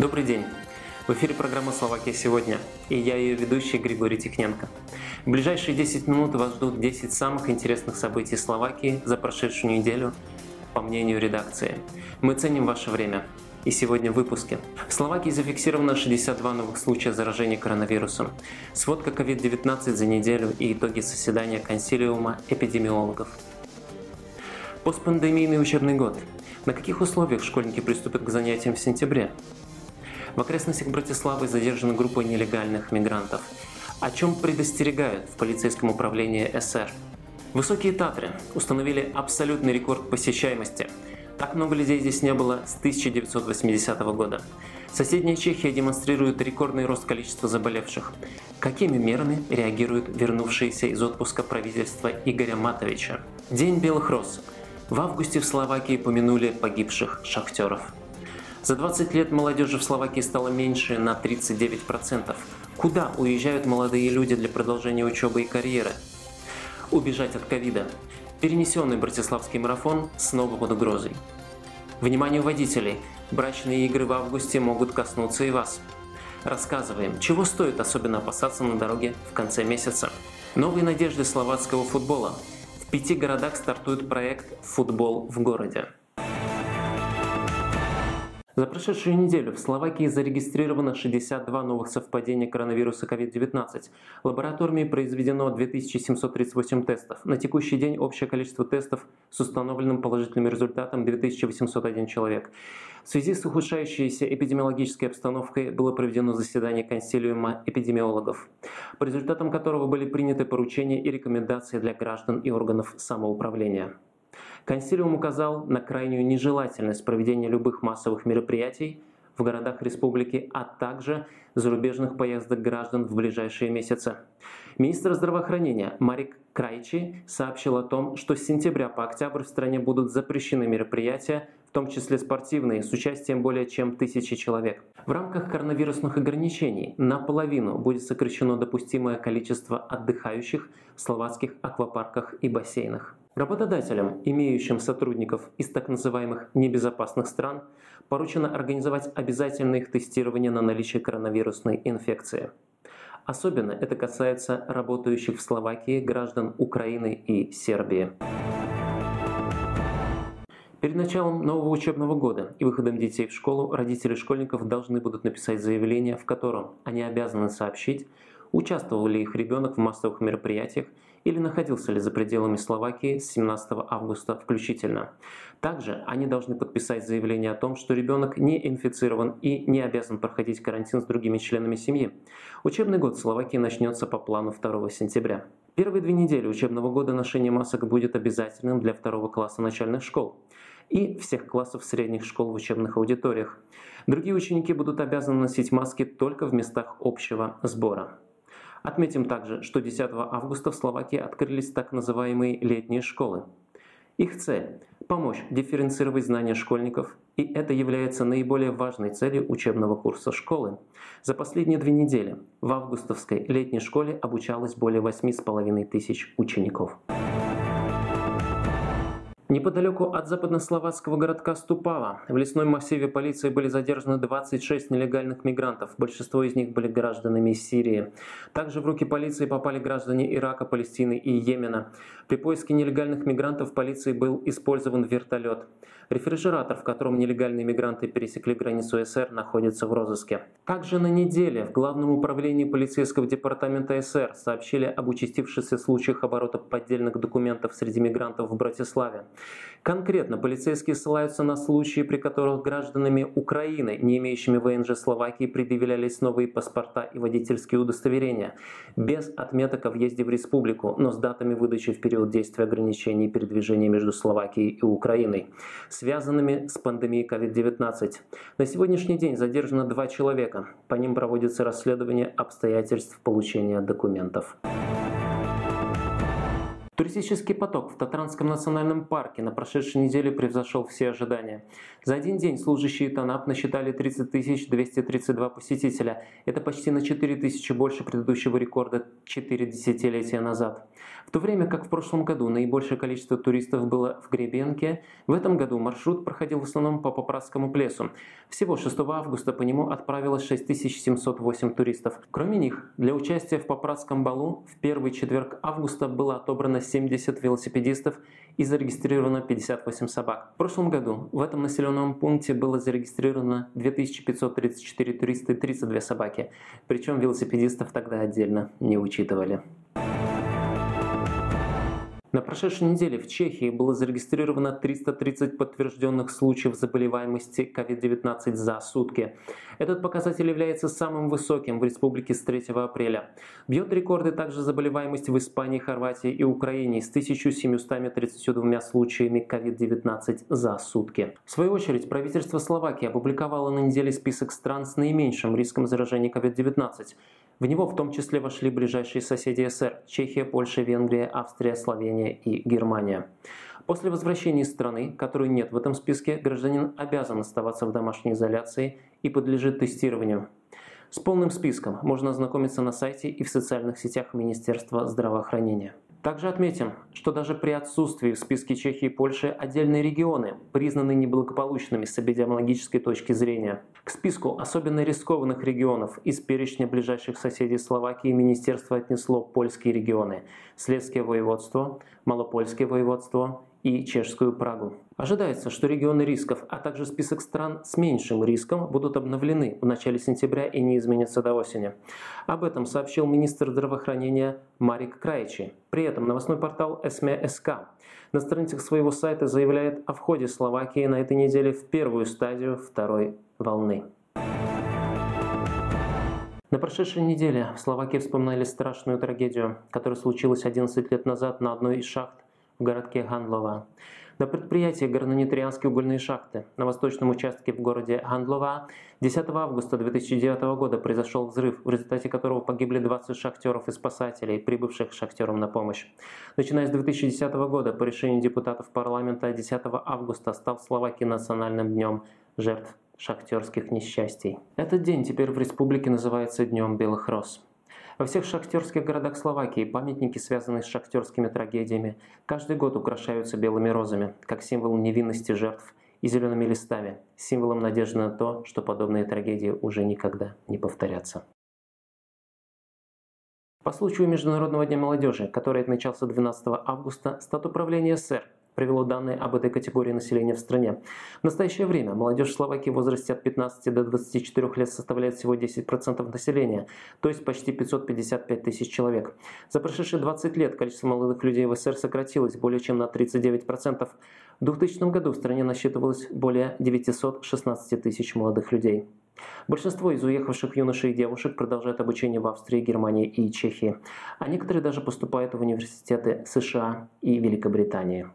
Добрый день! В эфире программа «Словакия сегодня» и я ее ведущий Григорий Тихненко. В ближайшие 10 минут вас ждут 10 самых интересных событий Словакии за прошедшую неделю, по мнению редакции. Мы ценим ваше время. И сегодня в выпуске. В Словакии зафиксировано 62 новых случая заражения коронавирусом. Сводка COVID-19 за неделю и итоги заседания консилиума эпидемиологов. Постпандемийный учебный год. На каких условиях школьники приступят к занятиям в сентябре? В окрестностях Братиславы задержана группа нелегальных мигрантов. О чем предостерегают в полицейском управлении СР? Высокие Татры установили абсолютный рекорд посещаемости. Так много людей здесь не было с 1980 года. Соседняя Чехия демонстрирует рекордный рост количества заболевших. Какими мерами реагируют вернувшиеся из отпуска правительства Игоря Матовича? День белых роз. В августе в Словакии помянули погибших шахтеров. За 20 лет молодежи в Словакии стало меньше на 39%. Куда уезжают молодые люди для продолжения учебы и карьеры? Убежать от ковида. Перенесенный Братиславский марафон снова под угрозой. Внимание водителей! Брачные игры в августе могут коснуться и вас. Рассказываем, чего стоит особенно опасаться на дороге в конце месяца. Новые надежды словацкого футбола. В пяти городах стартует проект «Футбол в городе». За прошедшую неделю в Словакии зарегистрировано 62 новых совпадения коронавируса COVID-19. Лабораториями произведено 2738 тестов. На текущий день общее количество тестов с установленным положительным результатом 2801 человек. В связи с ухудшающейся эпидемиологической обстановкой было проведено заседание консилиума эпидемиологов, по результатам которого были приняты поручения и рекомендации для граждан и органов самоуправления. Консилиум указал на крайнюю нежелательность проведения любых массовых мероприятий в городах республики, а также зарубежных поездок граждан в ближайшие месяцы. Министр здравоохранения Марик Крайчи сообщил о том, что с сентября по октябрь в стране будут запрещены мероприятия, в том числе спортивные, с участием более чем тысячи человек. В рамках коронавирусных ограничений наполовину будет сокращено допустимое количество отдыхающих в словацких аквапарках и бассейнах. Работодателям, имеющим сотрудников из так называемых небезопасных стран, поручено организовать обязательное их тестирование на наличие коронавирусной инфекции. Особенно это касается работающих в Словакии граждан Украины и Сербии. Перед началом нового учебного года и выходом детей в школу родители школьников должны будут написать заявление, в котором они обязаны сообщить, участвовал ли их ребенок в массовых мероприятиях или находился ли за пределами Словакии с 17 августа включительно. Также они должны подписать заявление о том, что ребенок не инфицирован и не обязан проходить карантин с другими членами семьи. Учебный год в Словакии начнется по плану 2 сентября. Первые две недели учебного года ношение масок будет обязательным для второго класса начальных школ и всех классов средних школ в учебных аудиториях. Другие ученики будут обязаны носить маски только в местах общего сбора. Отметим также, что 10 августа в Словакии открылись так называемые летние школы. Их цель – помочь дифференцировать знания школьников, и это является наиболее важной целью учебного курса школы. За последние две недели в августовской летней школе обучалось более 8,5 тысяч учеников. Неподалеку от западнословацкого городка Ступава в лесном массиве полиции были задержаны 26 нелегальных мигрантов. Большинство из них были гражданами Сирии. Также в руки полиции попали граждане Ирака, Палестины и Йемена. При поиске нелегальных мигрантов полиции был использован вертолет. Рефрижератор, в котором нелегальные мигранты пересекли границу СР, находится в розыске. Также на неделе в Главном управлении полицейского департамента СР сообщили об участившихся случаях оборота поддельных документов среди мигрантов в Братиславе. Конкретно полицейские ссылаются на случаи, при которых гражданами Украины, не имеющими ВНЖ Словакии, предъявлялись новые паспорта и водительские удостоверения, без отметок о въезде в республику, но с датами выдачи в период действия ограничений передвижения между Словакией и Украиной, связанными с пандемией COVID-19. На сегодняшний день задержано два человека. По ним проводится расследование обстоятельств получения документов. Туристический поток в Татранском национальном парке на прошедшей неделе превзошел все ожидания. За один день служащие ТАНАП насчитали 30 232 посетителя. Это почти на 4 тысячи больше предыдущего рекорда 4 десятилетия назад. В то время как в прошлом году наибольшее количество туристов было в Гребенке, в этом году маршрут проходил в основном по Попрадскому плесу. Всего 6 августа по нему отправилось 6708 туристов. Кроме них, для участия в Попрадском балу в первый четверг августа было отобрано 70 велосипедистов и зарегистрировано 58 собак. В прошлом году в этом населенном пункте было зарегистрировано 2534 туриста и 32 собаки, причем велосипедистов тогда отдельно не учитывали. На прошедшей неделе в Чехии было зарегистрировано 330 подтвержденных случаев заболеваемости COVID-19 за сутки. Этот показатель является самым высоким в республике с 3 апреля. Бьет рекорды также заболеваемость в Испании, Хорватии и Украине с 1732 случаями COVID-19 за сутки. В свою очередь, правительство Словакии опубликовало на неделе список стран с наименьшим риском заражения COVID-19. В него в том числе вошли ближайшие соседи СССР – Чехия, Польша, Венгрия, Австрия, Словения и Германия. После возвращения из страны, которой нет в этом списке, гражданин обязан оставаться в домашней изоляции и подлежит тестированию. С полным списком можно ознакомиться на сайте и в социальных сетях Министерства здравоохранения. Также отметим, что даже при отсутствии в списке Чехии и Польши отдельные регионы признаны неблагополучными с эпидемиологической точки зрения. К списку особенно рискованных регионов из перечня ближайших соседей Словакии министерство отнесло польские регионы – Следское воеводство, Малопольское воеводство и Чешскую Прагу. Ожидается, что регионы рисков, а также список стран с меньшим риском будут обновлены в начале сентября и не изменятся до осени. Об этом сообщил министр здравоохранения Марик Крайчи. При этом новостной портал СМЕ-СК на страницах своего сайта заявляет о входе Словакии на этой неделе в первую стадию второй волны. На прошедшей неделе в Словакии вспоминали страшную трагедию, которая случилась 11 лет назад на одной из шахт в городке Гандлова. На предприятии горнонитрианские угольные шахты на восточном участке в городе Гандлова 10 августа 2009 года произошел взрыв, в результате которого погибли 20 шахтеров и спасателей, прибывших шахтерам на помощь. Начиная с 2010 года по решению депутатов парламента 10 августа стал Словакии национальным днем жертв шахтерских несчастий. Этот день теперь в республике называется Днем Белых Роз. Во всех шахтерских городах Словакии памятники, связанные с шахтерскими трагедиями, каждый год украшаются белыми розами, как символ невинности жертв, и зелеными листами, символом надежды на то, что подобные трагедии уже никогда не повторятся. По случаю Международного дня молодежи, который отмечался 12 августа, статуправление СССР привело данные об этой категории населения в стране. В настоящее время молодежь в Словакии в возрасте от 15 до 24 лет составляет всего 10% населения, то есть почти 555 тысяч человек. За прошедшие 20 лет количество молодых людей в СССР сократилось более чем на 39%. В 2000 году в стране насчитывалось более 916 тысяч молодых людей. Большинство из уехавших юношей и девушек продолжают обучение в Австрии, Германии и Чехии, а некоторые даже поступают в университеты США и Великобритании.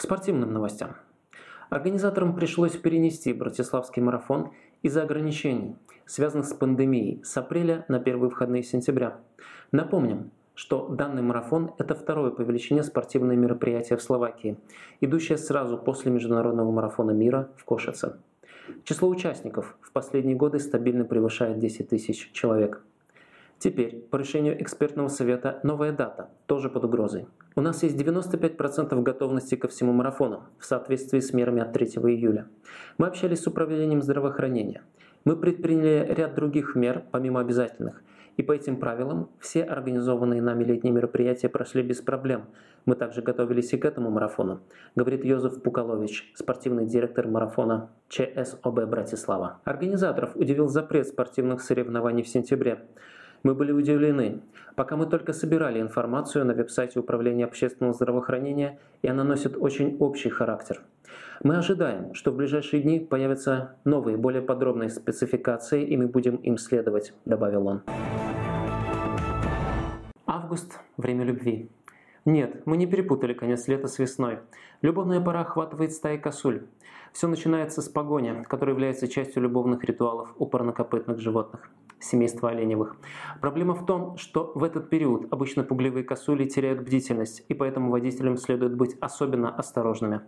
К спортивным новостям. Организаторам пришлось перенести Братиславский марафон из-за ограничений, связанных с пандемией, с апреля на первые выходные сентября. Напомним, что данный марафон – это второе по величине спортивное мероприятие в Словакии, идущее сразу после Международного марафона мира в Кошице. Число участников в последние годы стабильно превышает 10 тысяч человек. Теперь, по решению экспертного совета, новая дата, тоже под угрозой. У нас есть 95% готовности ко всему марафону, в соответствии с мерами от 3 июля. Мы общались с управлением здравоохранения. Мы предприняли ряд других мер, помимо обязательных. И по этим правилам все организованные нами летние мероприятия прошли без проблем. Мы также готовились и к этому марафону, говорит Йозеф Пукалович, спортивный директор марафона ЧСОБ Братислава. Организаторов удивил запрет спортивных соревнований в сентябре. Мы были удивлены. Пока мы только собирали информацию на веб-сайте Управления общественного здравоохранения, и она носит очень общий характер. Мы ожидаем, что в ближайшие дни появятся новые, более подробные спецификации, и мы будем им следовать, добавил он. Август – время любви. Нет, мы не перепутали конец лета с весной. Любовная пора охватывает стаи косуль. Все начинается с погони, которая является частью любовных ритуалов у парнокопытных животных. Семейства оленевых. Проблема в том, что в этот период обычно пугливые косули теряют бдительность, и поэтому водителям следует быть особенно осторожными.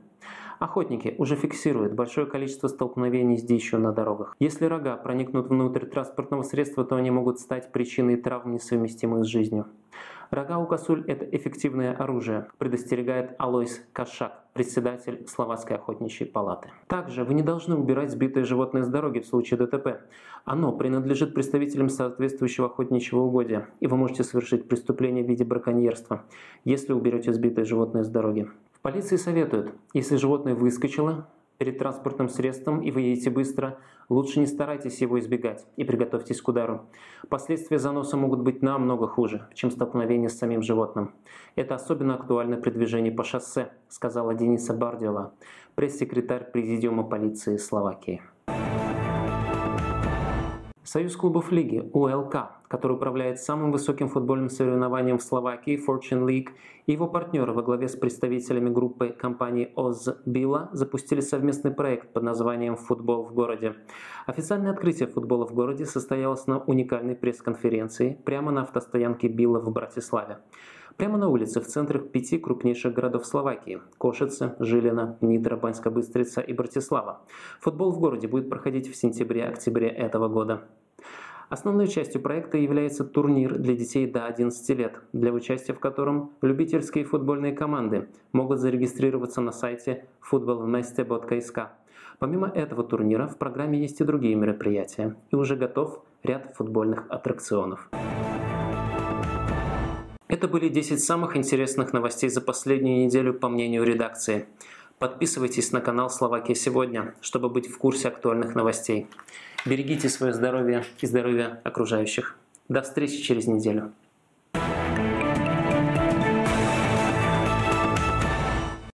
Охотники уже фиксируют большое количество столкновений с дичью на дорогах. Если рога проникнут внутрь транспортного средства, то они могут стать причиной травм, несовместимых с жизнью. Рога у косуль – это эффективное оружие, предостерегает Алойс Кашак, председатель Словацкой охотничьей палаты. Также вы не должны убирать сбитое животное с дороги в случае ДТП. Оно принадлежит представителям соответствующего охотничьего угодья, и вы можете совершить преступление в виде браконьерства, если уберете сбитое животное с дороги. В полиции советуют, если животное выскочило, перед транспортным средством и вы едете быстро, лучше не старайтесь его избегать и приготовьтесь к удару. Последствия заноса могут быть намного хуже, чем столкновение с самим животным. Это особенно актуально при движении по шоссе, сказала Дениса Бардиева, пресс-секретарь Президиума полиции Словакии. Союз клубов лиги УЛК, который управляет самым высоким футбольным соревнованием в Словакии Fortune League, и его партнеры во главе с представителями группы компании Oz Билла запустили совместный проект под названием «Футбол в городе». Официальное открытие футбола в городе состоялось на уникальной пресс-конференции прямо на автостоянке Билла в Братиславе. Прямо на улице в центрах пяти крупнейших городов Словакии – Кошице, Жилина, Нитра, Баньска-Быстрица и Братислава. Футбол в городе будет проходить в сентябре-октябре этого года. Основной частью проекта является турнир для детей до 11 лет, для участия в котором любительские футбольные команды могут зарегистрироваться на сайте futbolmeste.sk. Помимо этого турнира в программе есть и другие мероприятия, и уже готов ряд футбольных аттракционов. Это были 10 самых интересных новостей за последнюю неделю по мнению редакции. Подписывайтесь на канал «Словакия сегодня», чтобы быть в курсе актуальных новостей. Берегите свое здоровье и здоровье окружающих. До встречи через неделю.